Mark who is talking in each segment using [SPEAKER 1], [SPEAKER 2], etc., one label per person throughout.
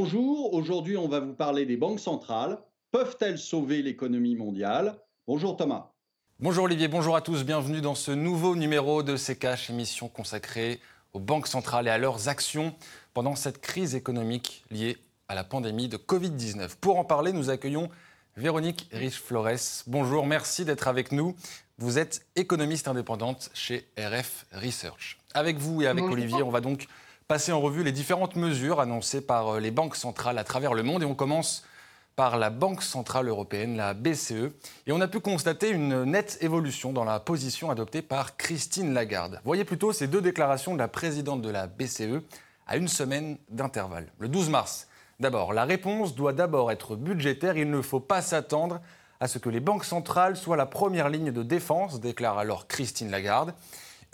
[SPEAKER 1] Bonjour, aujourd'hui on va vous parler des banques centrales. Peuvent-elles sauver l'économie mondiale? Bonjour Thomas.
[SPEAKER 2] Bonjour Olivier, bonjour à tous, bienvenue dans ce nouveau numéro de CKH, émission consacrée aux banques centrales et à leurs actions pendant cette crise économique liée à la pandémie de Covid-19. Pour en parler, nous accueillons Véronique Riche-Flores. Bonjour, merci d'être avec nous. Vous êtes économiste indépendante chez RF Research. Avec vous et avec Olivier, on va donc passer en revue les différentes mesures annoncées par euh, les banques centrales à travers le monde et on commence par la Banque centrale européenne, la BCE. Et on a pu constater une nette évolution dans la position adoptée par Christine Lagarde. Voyez plutôt ces deux déclarations de la présidente de la BCE à une semaine d'intervalle. Le 12 mars, d'abord, la réponse doit d'abord être budgétaire. Il ne faut pas s'attendre à ce que les banques centrales soient la première ligne de défense, déclare alors Christine Lagarde.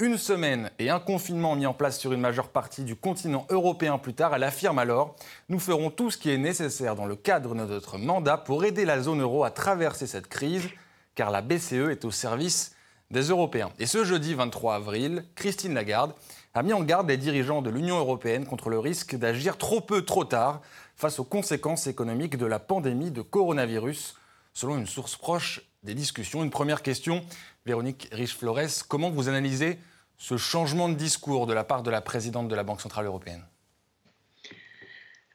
[SPEAKER 2] Une semaine et un confinement mis en place sur une majeure partie du continent européen plus tard, elle affirme alors Nous ferons tout ce qui est nécessaire dans le cadre de notre mandat pour aider la zone euro à traverser cette crise, car la BCE est au service des Européens. Et ce jeudi 23 avril, Christine Lagarde a mis en garde les dirigeants de l'Union européenne contre le risque d'agir trop peu, trop tard face aux conséquences économiques de la pandémie de coronavirus, selon une source proche des discussions. Une première question, Véronique Riche-Flores, comment vous analysez ce changement de discours de la part de la présidente de la Banque Centrale Européenne?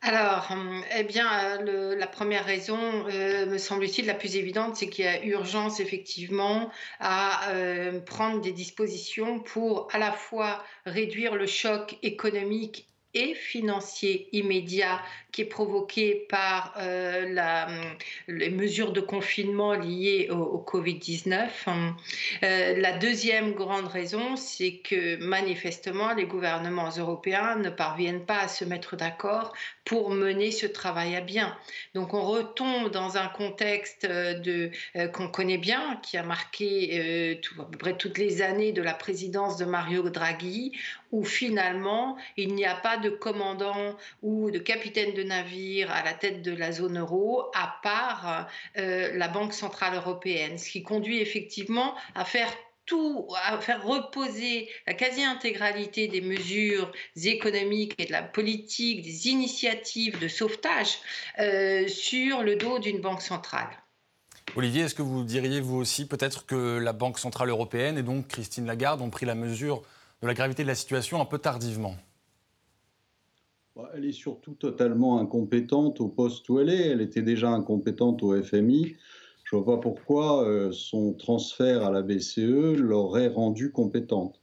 [SPEAKER 3] Alors, hum, eh bien, la première raison, euh, me semble-t-il, la plus évidente, c'est qu'il y a urgence effectivement à euh, prendre des dispositions pour à la fois réduire le choc économique et financier immédiat qui est provoqué par euh, les mesures de confinement liées au, Covid-19. Euh, la deuxième grande raison, c'est que manifestement, les gouvernements européens ne parviennent pas à se mettre d'accord pour mener ce travail à bien. Donc on retombe dans un contexte euh, qu'on connaît bien, qui a marqué à peu près toutes les années de la présidence de Mario Draghi, où finalement il n'y a pas de commandant ou de capitaine de navire à la tête de la zone euro, à part euh, la Banque centrale européenne, ce qui conduit effectivement à faire tout, à faire reposer la quasi-intégralité des mesures économiques et de la politique, des initiatives de sauvetage euh, sur le dos d'une banque centrale.
[SPEAKER 2] Olivier, est-ce que vous diriez vous aussi peut-être que la Banque centrale européenne et donc Christine Lagarde ont pris la mesure de la gravité de la situation un peu tardivement
[SPEAKER 1] bah, Elle est surtout totalement incompétente au poste où elle est. Elle était déjà incompétente au FMI. Je ne vois pas pourquoi euh, son transfert à la BCE l'aurait rendue compétente.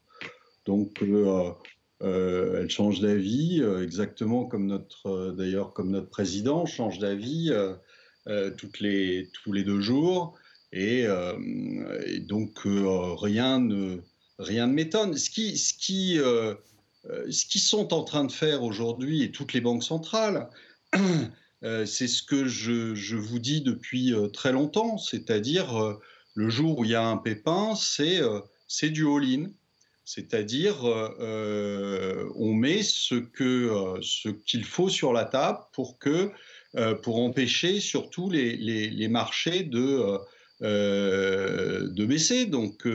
[SPEAKER 1] Donc, euh, euh, elle change d'avis, exactement comme notre, d'ailleurs, comme notre président change d'avis toutes les, tous les deux jours. Et, et donc, rien ne rien ne m'étonne. Ce qui, ce, qui, euh, euh, ce qu'ils sont en train de faire aujourd'hui, et toutes les banques centrales, euh, c'est ce que je, vous dis depuis très longtemps, c'est-à-dire le jour où il y a un pépin, c'est c'est du all-in. C'est-à-dire, on met ce que ce qu'il faut sur la table pour que pour empêcher surtout les, les, les marchés de de baisser. Donc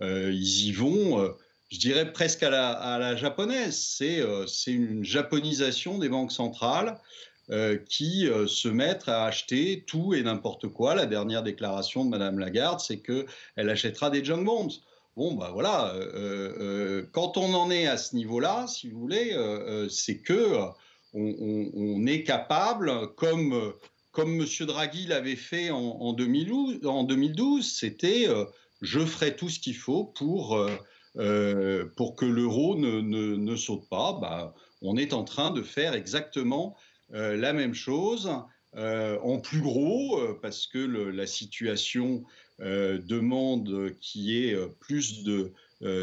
[SPEAKER 1] ils y vont, euh, je dirais presque à la, japonaise. Euh, c'est une japonisation des banques centrales. qui se mettent à acheter tout et n'importe quoi. La dernière déclaration de Madame Lagarde, c'est qu'elle achètera des junk bonds. Bon, ben voilà, quand on en est à ce niveau-là, si vous voulez, c'est que on, est capable, comme, comme M. Draghi l'avait fait en, en 2012, en 2012 c'était je ferai tout ce qu'il faut pour, euh, euh, pour que l'euro ne, ne, saute pas. Bah, on est en train de faire exactement euh, la même chose. en plus gros, parce que la situation demande qu'il y ait plus de,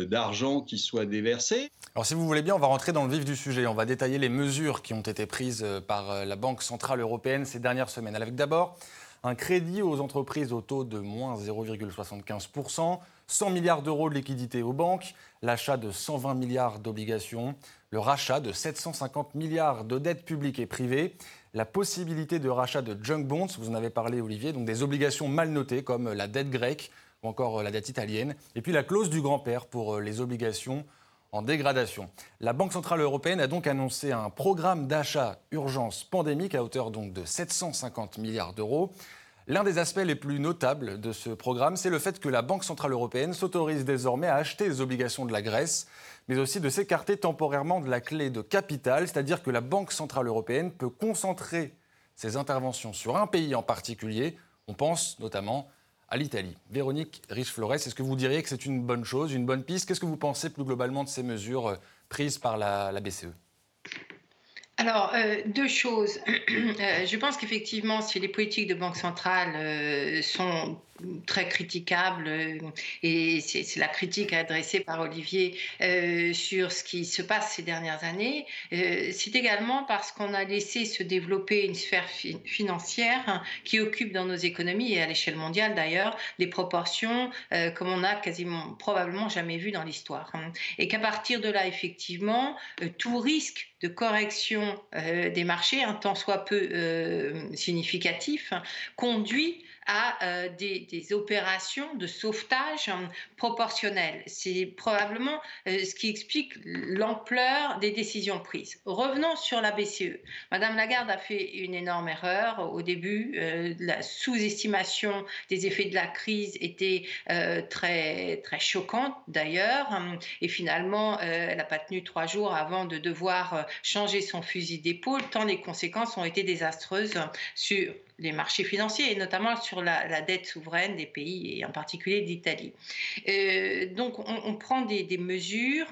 [SPEAKER 1] d'argent qui soit déversé.
[SPEAKER 2] Alors si vous voulez bien, on va rentrer dans le vif du sujet. On va détailler les mesures qui ont été prises par la Banque Centrale Européenne ces dernières semaines. Avec d'abord un crédit aux entreprises au taux de moins 0,75%, 100 milliards d'euros de liquidités aux banques, l'achat de 120 milliards d'obligations, le rachat de 750 milliards de dettes publiques et privées, la possibilité de rachat de junk bonds, vous en avez parlé Olivier, donc des obligations mal notées comme la dette grecque ou encore la dette italienne, et puis la clause du grand-père pour les obligations en dégradation. La Banque Centrale Européenne a donc annoncé un programme d'achat urgence pandémique à hauteur donc de 750 milliards d'euros. L'un des aspects les plus notables de ce programme, c'est le fait que la Banque Centrale Européenne s'autorise désormais à acheter les obligations de la Grèce, mais aussi de s'écarter temporairement de la clé de capital, c'est-à-dire que la Banque Centrale Européenne peut concentrer ses interventions sur un pays en particulier. On pense notamment à l'Italie. Véronique Riche-Flores, est-ce que vous diriez que c'est une bonne chose, une bonne piste? Qu'est-ce que vous pensez plus globalement de ces mesures euh, prises par la, BCE
[SPEAKER 3] alors, euh, deux choses. Euh, je pense qu'effectivement, si les politiques de banque centrale sont très critiquables, et c'est la critique adressée par Olivier sur ce qui se passe ces dernières années, c'est également parce qu'on a laissé se développer une sphère financière qui occupe dans nos économies, et à l'échelle mondiale d'ailleurs, des proportions comme on n'a quasiment probablement jamais vu dans l'histoire. Et qu'à partir de là, effectivement, tout risque de correction euh, des marchés, un tant soit peu euh, significatif, conduit à euh, des, opérations de sauvetage hein, proportionnelles. C'est probablement euh, ce qui explique l'ampleur des décisions prises. Revenons sur la BCE. Madame Lagarde a fait une énorme erreur au début. Euh, la sous-estimation des effets de la crise était très, très choquante d'ailleurs. Et finalement, elle n'a pas tenu trois jours avant de devoir changer son fusil d'épaule, tant les conséquences ont été désastreuses sur les marchés financiers et notamment sur la, dette souveraine des pays et en particulier d'Italie. Euh, donc on, prend des, mesures.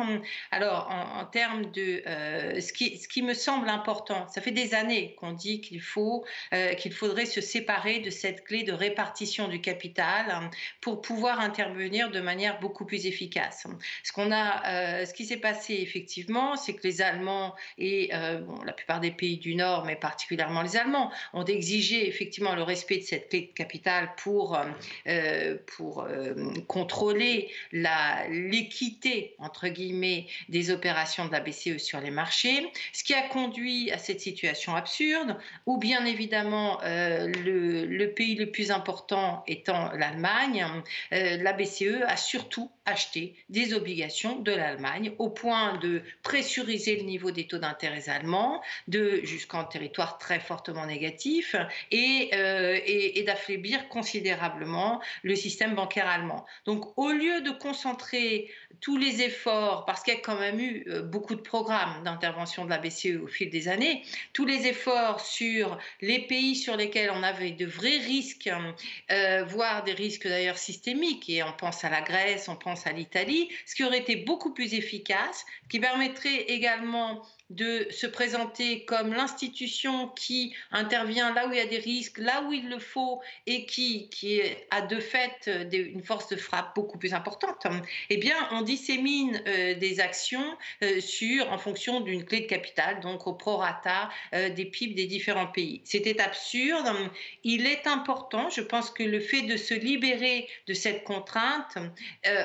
[SPEAKER 3] Alors en, termes de euh, ce, qui, ce qui me semble important, ça fait des années qu'on dit qu'il faut euh, qu'il faudrait se séparer de cette clé de répartition du capital pour pouvoir intervenir de manière beaucoup plus efficace. Ce qu'on a, ce qui s'est passé effectivement, c'est que les Allemands et la plupart des pays du Nord, mais particulièrement les Allemands, ont exigé effectivement le respect de cette clé de pour, euh, euh, pour euh, contrôler l'équité, entre guillemets, des opérations de la BCE sur les marchés, ce qui a conduit à cette situation absurde, où bien évidemment le, pays le plus important étant l'Allemagne, la BCE a surtout acheté des obligations de l'Allemagne au point de pressuriser le niveau des taux d'intérêt allemands de jusqu'en territoire très fortement négatif et euh, d'affaiblir considérablement le système bancaire allemand. Donc au lieu de concentrer tous les efforts, parce qu'il y a quand même eu euh, beaucoup de programmes d'intervention de la BCE au fil des années, tous les efforts sur les pays sur lesquels on avait de vrais risques, euh, voire des risques d'ailleurs systémiques, et on pense à la Grèce, on pense à l'Italie, ce qui aurait été beaucoup plus efficace, qui permettrait également de se présenter comme l'institution qui intervient là où il y a des risques, là où il le faut, et qui, qui a de fait une force de frappe beaucoup plus importante, eh bien, on dissémine euh, des actions euh, sur, en fonction d'une clé de capital, donc au prorata euh, des PIB des différents pays. C'était absurde. Il est important, je pense que le fait de se libérer de cette contrainte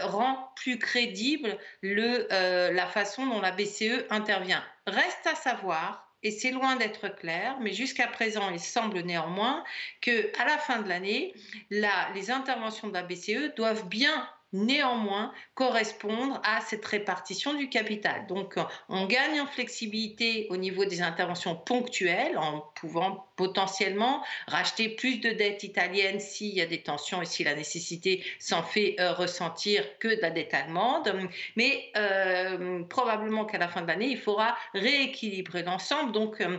[SPEAKER 3] rend plus crédible le, la façon dont la BCE intervient. Reste à savoir, et c'est loin d'être clair, mais jusqu'à présent, il semble néanmoins que à la fin de l'année, les interventions de la BCE doivent bien néanmoins correspondre à cette répartition du capital. Donc on gagne en flexibilité au niveau des interventions ponctuelles en pouvant potentiellement racheter plus de dettes italiennes s'il y a des tensions et si la nécessité s'en fait euh, ressentir que de la dette allemande. Mais euh, probablement qu'à la fin de l'année, il faudra rééquilibrer l'ensemble. Donc euh,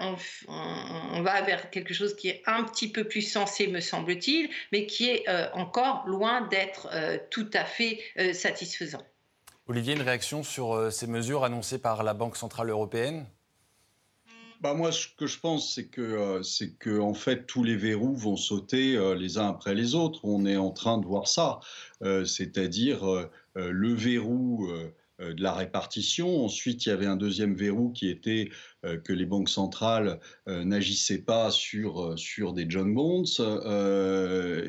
[SPEAKER 3] on, on, va vers quelque chose qui est un petit peu plus sensé, me semble-t-il, mais qui est encore loin d'être tout à fait satisfaisant.
[SPEAKER 2] Olivier, une réaction sur ces mesures annoncées par la Banque Centrale Européenne?
[SPEAKER 1] Bah moi, ce que je pense, c'est que, euh, c'est que en fait, tous les verrous vont sauter euh, les uns après les autres. On est en train de voir ça, euh, c'est-à-dire le verrou de la répartition. Ensuite, il y avait un deuxième verrou qui était que les banques centrales n'agissaient pas sur, sur des John Bonds.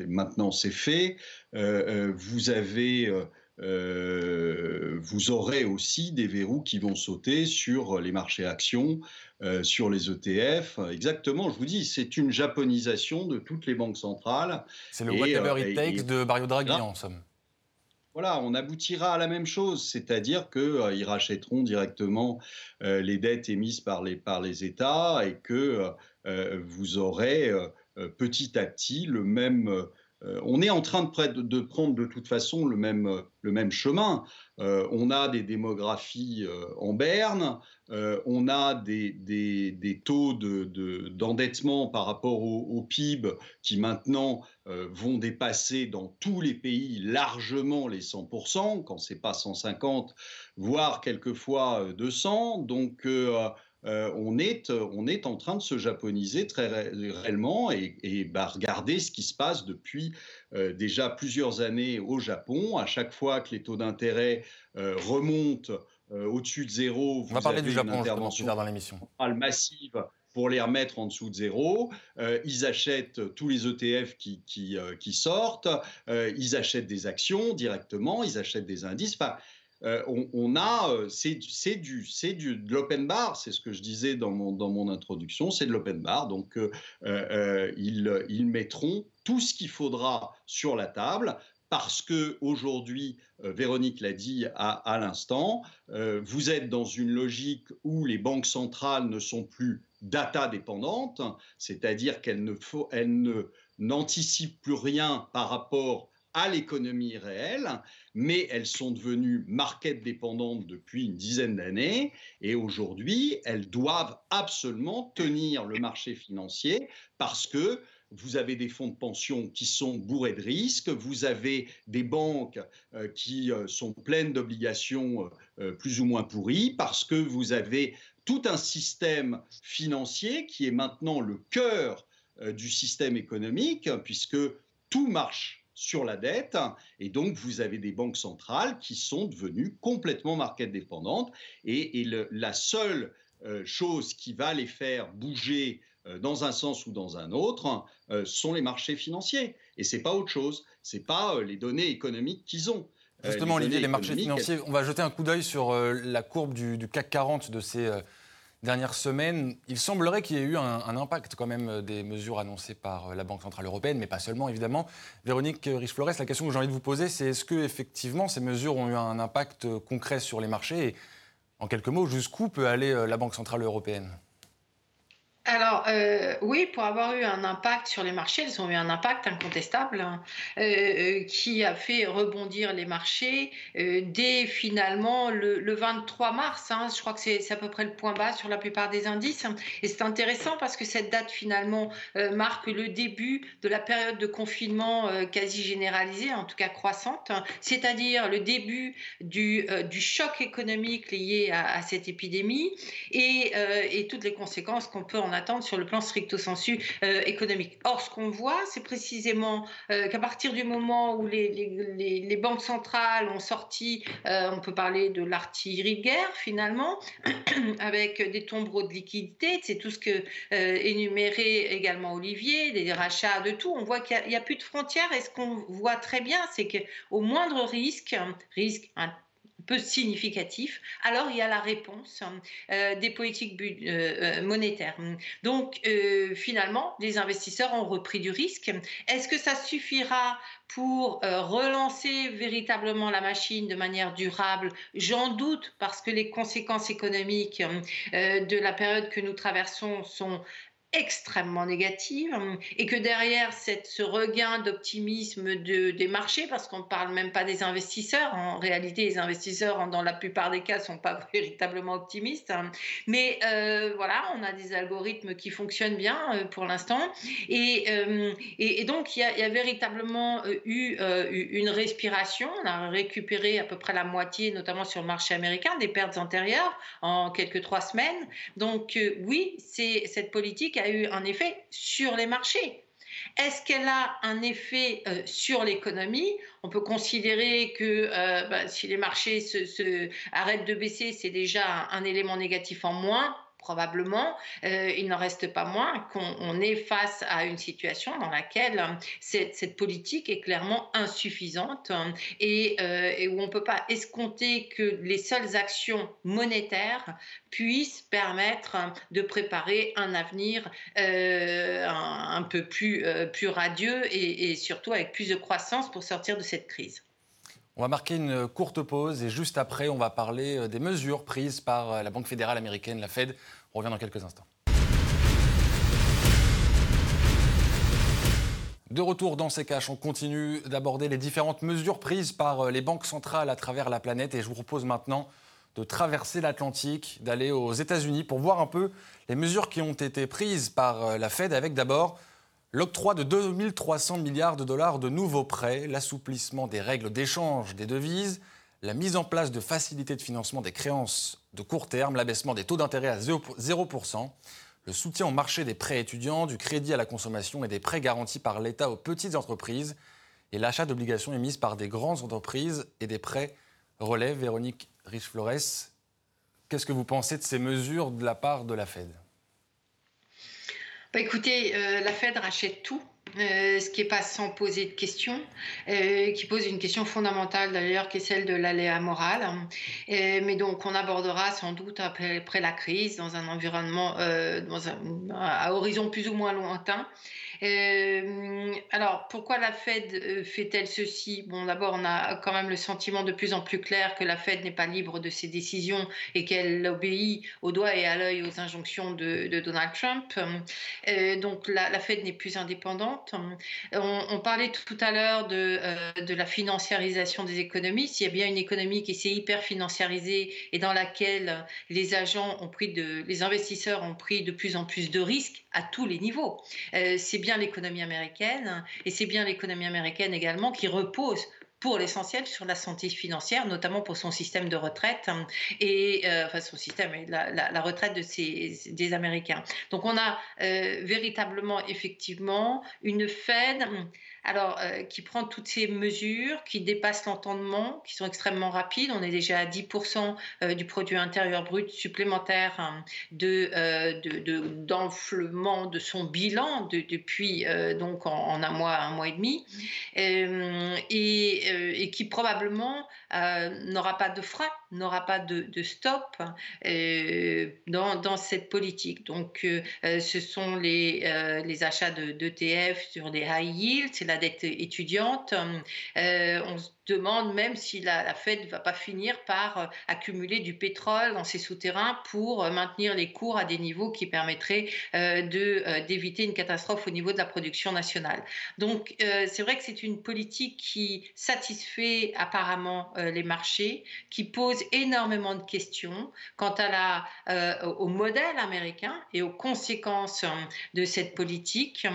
[SPEAKER 1] maintenant, c'est fait. vous avez euh, vous aurez aussi des verrous qui vont sauter sur les marchés actions, euh, sur les ETF. Exactement, je vous dis, c'est une japonisation de toutes les banques centrales.
[SPEAKER 2] C'est le whatever it euh, takes de Mario Draghi, en somme.
[SPEAKER 1] Voilà, on aboutira à la même chose, c'est-à-dire qu'ils rachèteront directement les dettes émises par les, par les États et que vous aurez petit à petit le même euh, on est en train de, prendre de toute façon le même, euh, chemin. Euh, on a des démographies en berne, on a des, taux d'endettement par rapport au, PIB qui maintenant vont dépasser dans tous les pays largement les 100%, quand c'est pas 150, voire quelquefois 200. Donc euh, on, est, on est en train de se japoniser très réellement et, et bah, regarder ce qui se passe depuis euh, déjà plusieurs années au Japon. À chaque fois que les taux d'intérêt euh, remontent au-dessus de zéro,
[SPEAKER 2] vous on va parler du Japon, une intervention dans l'émission
[SPEAKER 1] massive pour les remettre en dessous de zéro. ils achètent tous les ETF qui, qui, qui sortent, ils achètent des actions directement, ils achètent des indices. Enfin, euh, on, a, euh, c'est du, c'est du, de l'open bar, c'est ce que je disais dans mon, dans mon introduction, c'est de l'open bar. Donc, euh, ils, ils, mettront tout ce qu'il faudra sur la table parce que aujourd'hui, Véronique l'a dit à, l'instant, vous êtes dans une logique où les banques centrales ne sont plus data dépendantes, c'est-à-dire qu'elles ne, elles ne n'anticipent plus rien par rapport à l'économie réelle, mais elles sont devenues market dépendantes depuis une dizaine d'années et aujourd'hui, elles doivent absolument tenir le marché financier parce que vous avez des fonds de pension qui sont bourrés de risques, vous avez des banques euh, qui euh, sont pleines d'obligations euh, plus ou moins pourries, parce que vous avez tout un système financier qui est maintenant le cœur du système économique, puisque tout marche sur la dette. Et donc, vous avez des banques centrales qui sont devenues complètement market dépendantes. Et, la seule euh, chose qui va les faire bouger euh, dans un sens ou dans un autre euh, sont les marchés financiers. Et c'est pas autre chose. C'est pas les données économiques qu'ils ont.
[SPEAKER 2] Justement, Olivier, les marchés financiers, on va jeter un coup d'œil sur la courbe du, du, CAC 40 de ces dernière semaine, il semblerait qu'il y ait eu un, impact quand même euh, des mesures annoncées par euh, la Banque Centrale Européenne, mais pas seulement évidemment. Véronique Riche-Flores, la question que j'ai envie de vous poser, c'est est-ce que effectivement ces mesures ont eu un impact euh, concret sur les marchés? Et en quelques mots, jusqu'où peut aller la Banque Centrale Européenne?
[SPEAKER 3] Alors, euh, oui, pour avoir eu un impact sur les marchés, elles ont eu un impact incontestable hein, euh, euh, qui a fait rebondir les marchés dès finalement le, 23 mars. Hein. je crois que c'est à peu près le point bas sur la plupart des indices. Et c'est intéressant parce que cette date finalement marque le début de la période de confinement quasi généralisée, en tout cas croissante, c'est-à-dire le début du, choc économique lié à, cette épidémie et, et toutes les conséquences qu'on peut en attendre sur le plan stricto sensu euh, économique. Or, ce qu'on voit, c'est précisément euh, qu'à partir du moment où les, banques centrales ont sorti, euh, on peut parler de l'artillerie de guerre finalement, avec des tombereaux de liquidités, c'est tout ce que énuméré également Olivier, des rachats, de tout. On voit qu'il n'y a, a, plus de frontières et ce qu'on voit très bien, c'est qu'au moindre risque, risque peu significatif, alors il y a la réponse euh, des politiques euh, euh, monétaires. Donc finalement, les investisseurs ont repris du risque. Est-ce que ça suffira pour relancer véritablement la machine de manière durable? J'en doute parce que les conséquences économiques de la période que nous traversons sont extrêmement négative et que derrière cette, ce regain d'optimisme de, des marchés, parce qu'on ne parle même pas des investisseurs, en réalité les investisseurs dans la plupart des cas ne sont pas véritablement optimistes, mais euh, voilà, on a des algorithmes qui fonctionnent bien euh, pour l'instant et, euh, et, donc il y, y, a véritablement eu une respiration, on a récupéré à peu près la moitié, notamment sur le marché américain, des pertes antérieures en quelques trois semaines, donc oui, c'est cette politique a eu un effet sur les marchés. Est-ce qu'elle a un effet euh, sur l'économie? On peut considérer que euh, bah, si les marchés se, arrêtent de baisser, c'est déjà un, élément négatif en moins probablement, euh, il n'en reste pas moins qu'on est face à une situation dans laquelle euh, cette, politique est clairement insuffisante euh, et, où on ne peut pas escompter que les seules actions monétaires puissent permettre de préparer un avenir un, peu plus, plus radieux et surtout avec plus de croissance pour sortir de cette crise.
[SPEAKER 2] On va marquer une courte pause et juste après, on va parler des mesures prises par la Banque fédérale américaine, la Fed. On revient dans quelques instants. De retour dans ces caches, on continue d'aborder les différentes mesures prises par euh, les banques centrales à travers la planète et je vous propose maintenant de traverser l'Atlantique, d'aller aux États-Unis pour voir un peu les mesures qui ont été prises par euh, la Fed avec d'abord l'octroi de 2300 milliards de dollars de nouveaux prêts, l'assouplissement des règles d'échange des devises, la mise en place de facilités de financement des créances de court terme, l'abaissement des taux d'intérêt à 0% le soutien au marché des prêts étudiants, du crédit à la consommation et des prêts garantis par l'État aux petites entreprises et l'achat d'obligations émises par des grandes entreprises et des prêts relève. Véronique Riche-Flores, qu'est-ce que vous pensez de ces mesures de la part de la Fed?
[SPEAKER 3] Bah, Écoutez, euh, la Fed rachète tout. Euh, ce qui n'est pas sans poser de questions, euh, qui pose une question fondamentale d'ailleurs, qui est celle de l'aléa moral. Euh, mais donc, on abordera sans doute après, la crise, dans un environnement, à horizon plus ou moins lointain. Euh, alors, pourquoi la Fed euh, fait-elle ceci? Bon, d'abord, on a quand même le sentiment de plus en plus clair que la Fed n'est pas libre de ses décisions et qu'elle obéit au doigt et à l'œil aux injonctions de, Donald Trump. Euh, donc, la, Fed n'est plus indépendante. On, parlait tout à l'heure de, la financiarisation des économies. S'il y a bien une économie qui s'est hyper financiarisée et dans laquelle les agents ont pris de, les investisseurs ont pris de plus en plus de risques à tous les niveaux, c'est bien l'économie américaine et c'est bien l'économie américaine également qui repose pour l'essentiel sur la santé financière, notamment pour son système de retraite et euh, enfin son système et la, retraite de des Américains. Donc on a euh, véritablement effectivement une Fed alors euh, qui prend toutes ces mesures qui dépassent l'entendement, qui sont extrêmement rapides. On est déjà à 10% euh, du produit intérieur brut supplémentaire hein, de, d'enflement de, son bilan depuis donc en, un mois, un mois et demi, et, et, qui probablement n'aura pas de frein n'aura pas de, stop euh, dans, cette politique. Donc, euh, euh, ce sont les, achats d'ETF sur des high yields, c'est la dette étudiante. Demande même si la, Fed ne va pas finir par euh, accumuler du pétrole dans ses souterrains pour euh, maintenir les cours à des niveaux qui permettraient euh, d'éviter une catastrophe au niveau de la production nationale. Donc c'est vrai que c'est une politique qui satisfait apparemment les marchés, qui pose énormément de questions quant à la, au modèle américain et aux conséquences de cette politique.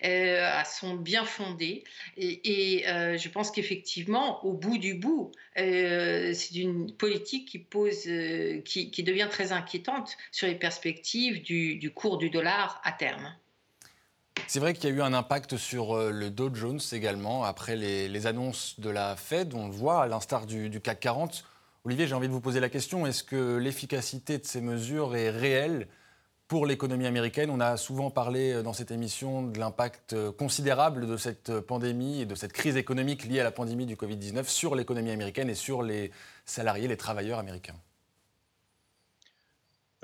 [SPEAKER 3] elles sont bien fondées et, et je pense qu'effectivement, au bout du bout, euh, c'est une politique qui, pose, euh, qui, devient très inquiétante sur les perspectives du, cours du dollar à terme.
[SPEAKER 2] C'est vrai qu'il y a eu un impact sur euh, le Dow Jones également, après les, annonces de la Fed, on le voit, à l'instar du, du CAC 40. Olivier, j'ai envie de vous poser la question, est-ce que l'efficacité de ces mesures est réelle pour l'économie américaine. On a souvent parlé euh, dans cette émission de l'impact euh, considérable de cette euh, pandémie et de cette crise économique liée à la pandémie du Covid-19 sur l'économie américaine et sur les salariés, les travailleurs américains.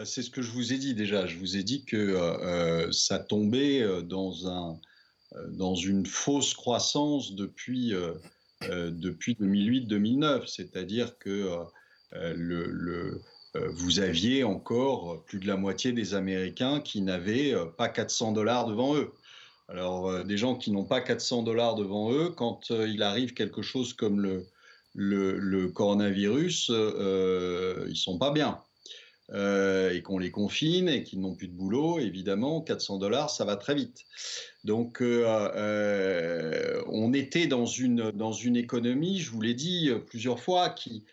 [SPEAKER 1] C'est ce que je vous ai dit déjà. Je vous ai dit que ça tombait dans, un, dans une fausse croissance depuis, depuis 2008-2009. C'est-à-dire que le euh, vous aviez encore plus de la moitié des Américains qui n'avaient euh, pas 400 dollars devant eux. Alors, euh, des gens qui n'ont pas 400 dollars devant eux, quand il arrive quelque chose comme le, le, coronavirus, euh, ils sont pas bien. et qu'on les confine et qu'ils n'ont plus de boulot, évidemment, 400 dollars, ça va très vite. Donc, on était dans une, dans une économie, je vous l'ai dit plusieurs fois, qui,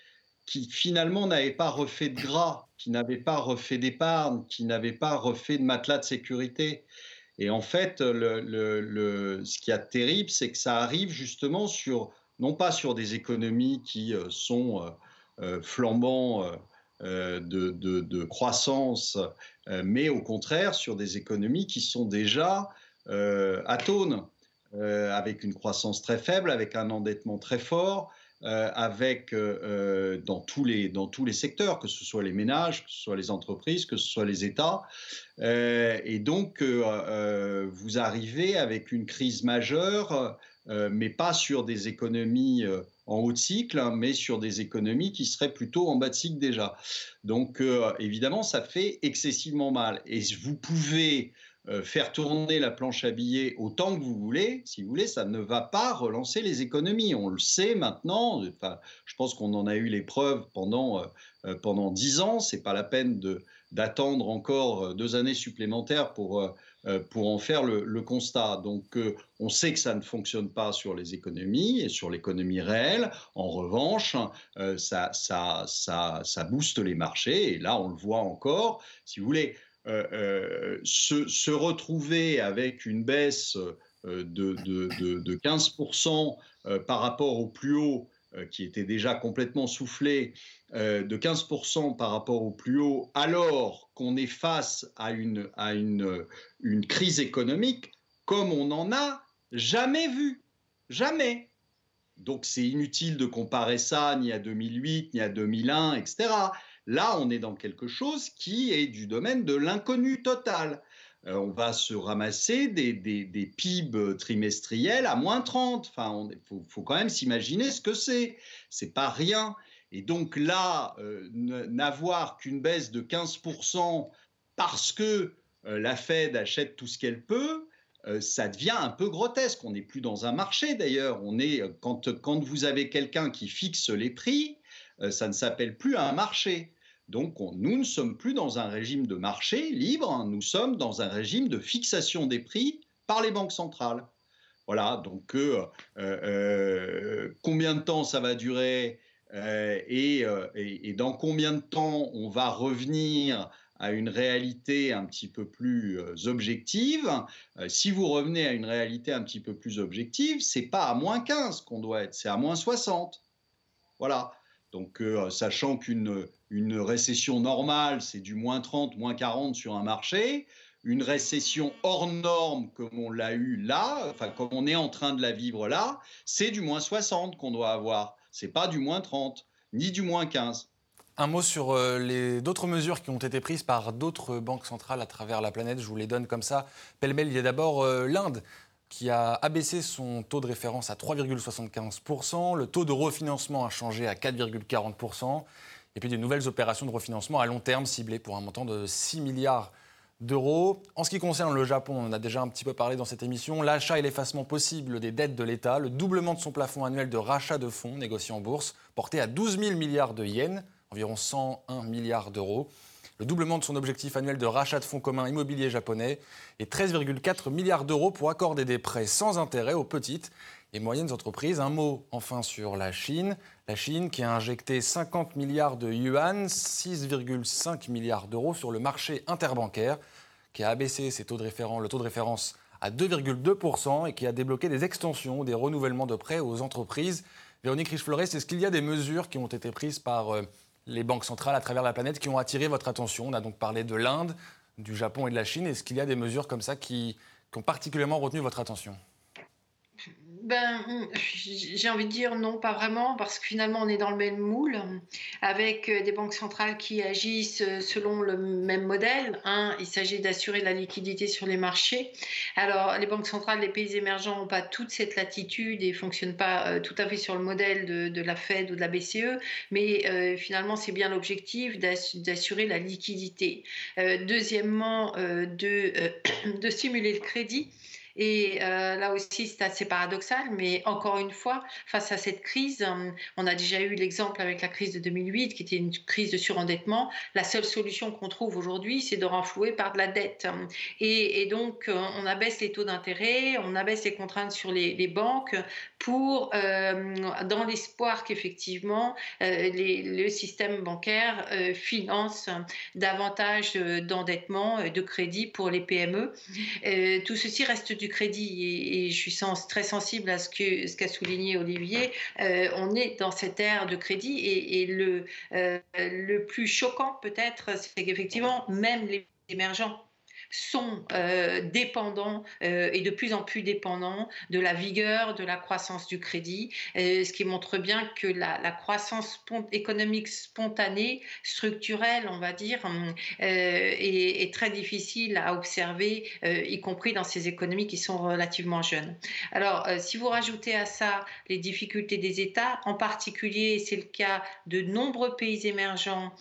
[SPEAKER 1] qui finalement n'avait pas refait de gras, qui n'avait pas refait d'épargne, qui n'avait pas refait de matelas de sécurité. Et en fait, le, ce qui est terrible, c'est que ça arrive justement sur, non pas sur des économies qui euh, sont euh, euh, flambants de, de, croissance, mais au contraire sur des économies qui sont déjà atones, avec une croissance très faible, avec un endettement très fort, euh, avec euh, euh, dans, tous les, dans tous les secteurs, que ce soit les ménages, que ce soit les entreprises, que ce soit les États. et donc, vous arrivez avec une crise majeure, mais pas sur des économies en haut de cycle, hein, mais sur des économies qui seraient plutôt en bas de cycle déjà. Donc évidemment, ça fait excessivement mal. Et vous pouvez euh, faire tourner la planche à billets autant que vous voulez, si vous voulez, ça ne va pas relancer les économies. On le sait maintenant. Enfin, je pense qu'on en a eu les preuves pendant euh, euh, pendant dix ans. C'est pas la peine d'attendre encore deux années supplémentaires pour pour en faire le, constat. Donc, on sait que ça ne fonctionne pas sur les économies et sur l'économie réelle. En revanche, ça, ça, ça, ça booste les marchés. Et là, on le voit encore. Si vous voulez, euh, euh, se, retrouver avec une baisse euh, de, de, 15% par rapport au plus haut qui était déjà complètement soufflé, de 15% par rapport au plus haut, alors qu'on est face à, une, à une, une, crise économique comme on n'en a jamais vu. Jamais. Donc c'est inutile de comparer ça ni à 2008, ni à 2001, etc. Là, on est dans quelque chose qui est du domaine de l'inconnu total. Euh, on va se ramasser des, PIB trimestriels à moins 30. Enfin, il faut, quand même s'imaginer ce que c'est. C'est pas rien. Et donc là, euh, n'avoir qu'une baisse de 15% parce que euh, la Fed achète tout ce qu'elle peut, ça devient un peu grotesque. On n'est plus dans un marché d'ailleurs. On est quand vous avez quelqu'un qui fixe les prix, ça ne s'appelle plus un marché. Donc nous ne sommes plus dans un régime de marché libre, hein. nous sommes dans un régime de fixation des prix par les banques centrales. Voilà, donc euh, euh, euh, combien de temps ça va durer et, dans combien de temps on va revenir à une réalité un petit peu plus objective. si vous revenez à une réalité un petit peu plus objective, c'est pas à moins 15 qu'on doit être, c'est à moins 60. Voilà. Donc, sachant qu'une une récession normale, c'est du moins 30, moins 40 sur un marché. Une récession hors norme, comme on l'a eu là, enfin comme on est en train de la vivre là, c'est du moins 60 qu'on doit avoir. C'est pas du moins 30, ni du moins 15.
[SPEAKER 2] Un mot sur euh, les d'autres mesures qui ont été prises par d'autres banques centrales à travers la planète. Je vous les donne comme ça. Pêle-mêle, il y a d'abord euh, l'Inde qui a abaissé son taux de référence à 3,75%. Le taux de refinancement a changé à 4,40% et puis des nouvelles opérations de refinancement à long terme ciblées pour un montant de 6 milliards d'euros. En ce qui concerne le Japon, on en a déjà un petit peu parlé dans cette émission, l'achat et l'effacement possible des dettes de l'État, le doublement de son plafond annuel de rachat de fonds négociés en bourse, porté à 12 000 milliards de yens, environ 101 milliards d'euros, le doublement de son objectif annuel de rachat de fonds communs immobiliers japonais et 13,4 milliards d'euros pour accorder des prêts sans intérêt aux petites et moyennes entreprises. Un mot enfin sur la Chine. La Chine qui a injecté 50 milliards de yuan, 6,5 milliards d'euros sur le marché interbancaire, qui a abaissé ses taux de référence, le taux de référence à 2,2% et qui a débloqué des extensions, des renouvellements de prêts aux entreprises. Véronique Riche-Flores, est-ce qu'il y a des mesures qui ont été prises par euh, les banques centrales à travers la planète qui ont attiré votre attention On a donc parlé de l'Inde, du Japon et de la Chine. Est-ce qu'il y a des mesures comme ça qui ont particulièrement retenu votre attention?
[SPEAKER 3] Ben, hum, j'ai envie de dire non, pas vraiment, parce que finalement on est dans le même moule, avec euh, des banques centrales qui agissent euh, selon le même modèle. Hein. Il s'agit d'assurer la liquidité sur les marchés. Alors les banques centrales des pays émergents n'ont pas toute cette latitude et fonctionnent pas euh, tout à fait sur le modèle de, la Fed ou de la BCE, mais finalement c'est bien l'objectif d'assurer la liquidité. deuxièmement, de, de stimuler le crédit. Et euh, là aussi, c'est assez paradoxal, mais encore une fois, face à cette crise, euh, on a déjà eu l'exemple avec la crise de 2008, qui était une crise de surendettement. La seule solution qu'on trouve aujourd'hui, c'est de renflouer par de la dette. Et, donc, euh, on abaisse les taux d'intérêt, on abaisse les contraintes sur les, banques pour, dans l'espoir qu'effectivement, le système bancaire finance davantage d'endettement, de crédit pour les PME. tout ceci reste du crédit, et, je suis très sensible à ce qu'a souligné Olivier, euh, on est dans cette ère de crédit et, euh, le plus choquant peut-être, c'est qu'effectivement, même les émergents sont euh, dépendants euh, et de plus en plus dépendants de la vigueur, de la croissance du crédit, ce qui montre bien que la, croissance économique spontanée, structurelle, on va dire, est, très difficile à observer, y compris dans ces économies qui sont relativement jeunes. Alors, si vous rajoutez à ça les difficultés des États, en particulier, c'est le cas de nombreux pays émergents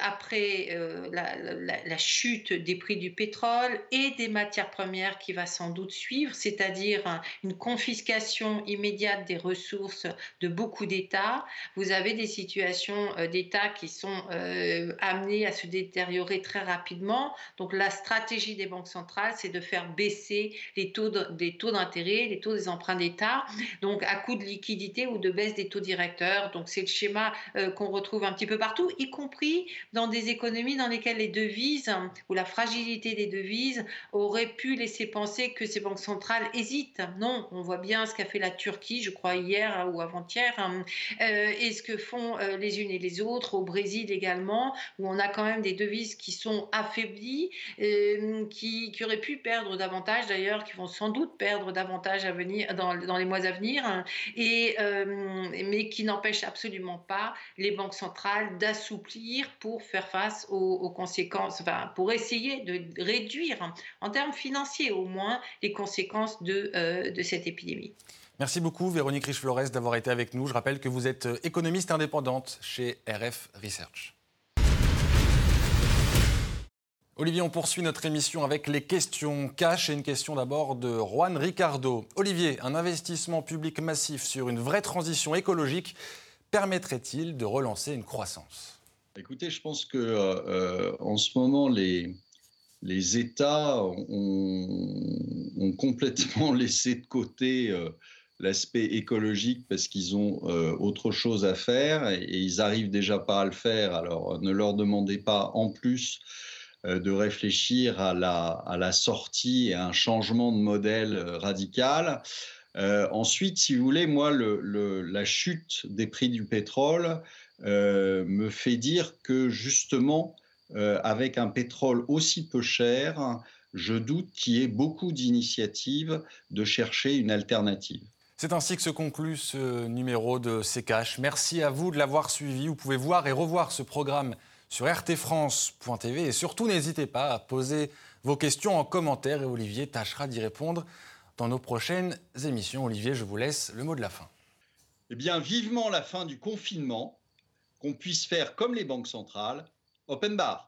[SPEAKER 3] après la chute des prix du pétrole et des matières premières qui va sans doute suivre, c'est-à-dire une confiscation immédiate des ressources de beaucoup d'États. Vous avez des situations euh, d'États qui sont euh, amenées à se détériorer très rapidement. Donc la stratégie des banques centrales, c'est de faire baisser les taux des taux d'intérêt, les taux des emprunts d'État, donc à coup de liquidité ou de baisse des taux directeurs. Donc c'est le schéma euh, qu'on retrouve un petit peu partout, y compris dans des économies dans lesquelles les devises ou la fragilité des devises aurait pu laisser penser que ces banques centrales hésitent. Non, on voit bien ce qu'a fait la Turquie, je crois hier ou avant-hier, euh, et ce que font euh, les unes et les autres, au Brésil également, où on a quand même des devises qui sont affaiblies, euh, qui, auraient pu perdre davantage d'ailleurs, qui vont sans doute perdre davantage à venir, dans, les mois à venir, hein, et, mais qui n'empêchent absolument pas les banques centrales d'assouplir pour faire face aux, aux conséquences, enfin, pour essayer de réduire, en termes financiers au moins, les conséquences de, euh, de cette épidémie.
[SPEAKER 2] Merci beaucoup Véronique Riche-Flores d'avoir été avec nous. Je rappelle que vous êtes économiste indépendante chez RF Research. Olivier, on poursuit notre émission avec les questions cash et une question d'abord de Juan Ricardo. Olivier, un investissement public massif sur une vraie transition écologique permettrait-il de relancer une croissance?
[SPEAKER 1] Écoutez, je pense que euh, en ce moment, les, les États ont, complètement laissé de côté euh, l'aspect écologique parce qu'ils ont euh, autre chose à faire et, ils arrivent déjà pas à le faire. Alors ne leur demandez pas en plus de réfléchir à la, sortie et à un changement de modèle radical. ensuite, si vous voulez, moi, la chute des prix du pétrole, euh, me fait dire que justement, euh, avec un pétrole aussi peu cher, je doute qu'il y ait beaucoup d'initiatives de chercher une alternative.
[SPEAKER 2] C'est ainsi que se conclut ce numéro de CKH. Merci à vous de l'avoir suivi. Vous pouvez voir et revoir ce programme sur rtfrance.tv et surtout n'hésitez pas à poser vos questions en commentaire et Olivier tâchera d'y répondre dans nos prochaines émissions. Olivier, je vous laisse le mot de la fin.
[SPEAKER 1] Eh bien, vivement la fin du confinement qu'on puisse faire comme les banques centrales, open bar.